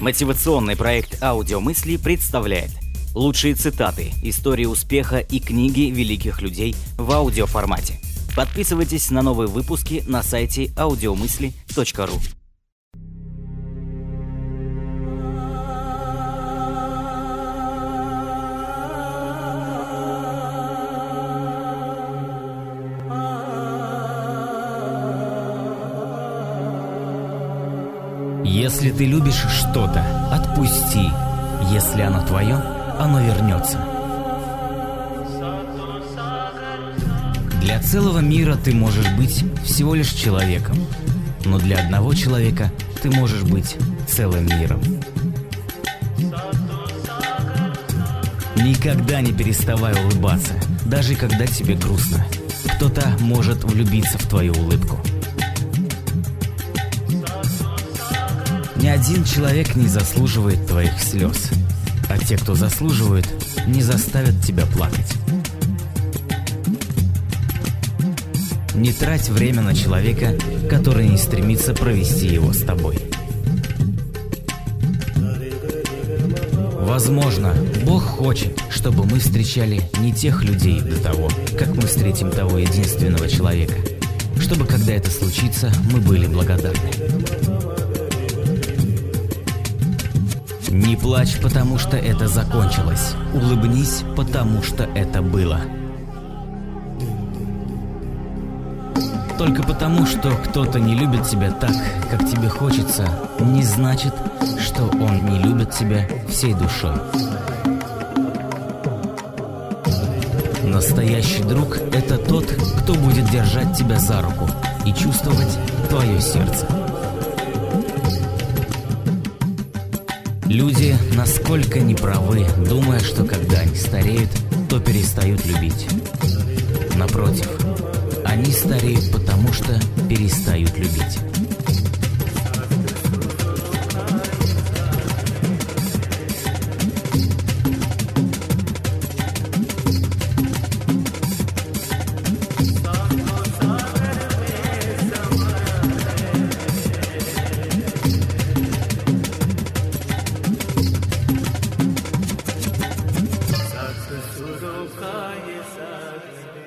Мотивационный проект «Аудиомысли» представляет лучшие цитаты, истории успеха и книги великих людей в аудиоформате. Подписывайтесь на новые выпуски на сайте audiomысли.ру. Если ты любишь что-то, отпусти. Если оно твое, оно вернется. Для целого мира ты можешь быть всего лишь человеком, но для одного человека ты можешь быть целым миром. Никогда не переставай улыбаться, даже когда тебе грустно. Кто-то может влюбиться в твою улыбку. Ни один человек не заслуживает твоих слез, а те, кто заслуживают, не заставят тебя плакать. Не трать время на человека, который не стремится провести его с тобой. Возможно, Бог хочет, чтобы мы встречали не тех людей до того, как мы встретим того единственного человека, чтобы, когда это случится, мы были благодарны. Не плачь, потому что это закончилось. Улыбнись, потому что это было. Только потому, что кто-то не любит тебя так, как тебе хочется, не значит, что он не любит тебя всей душой. Настоящий друг – это тот, кто будет держать тебя за руку и чувствовать твое сердце. Люди насколько неправы, думая, что когда они стареют, то перестают любить. Напротив, они стареют потому, что перестают любить. سوف يسعدني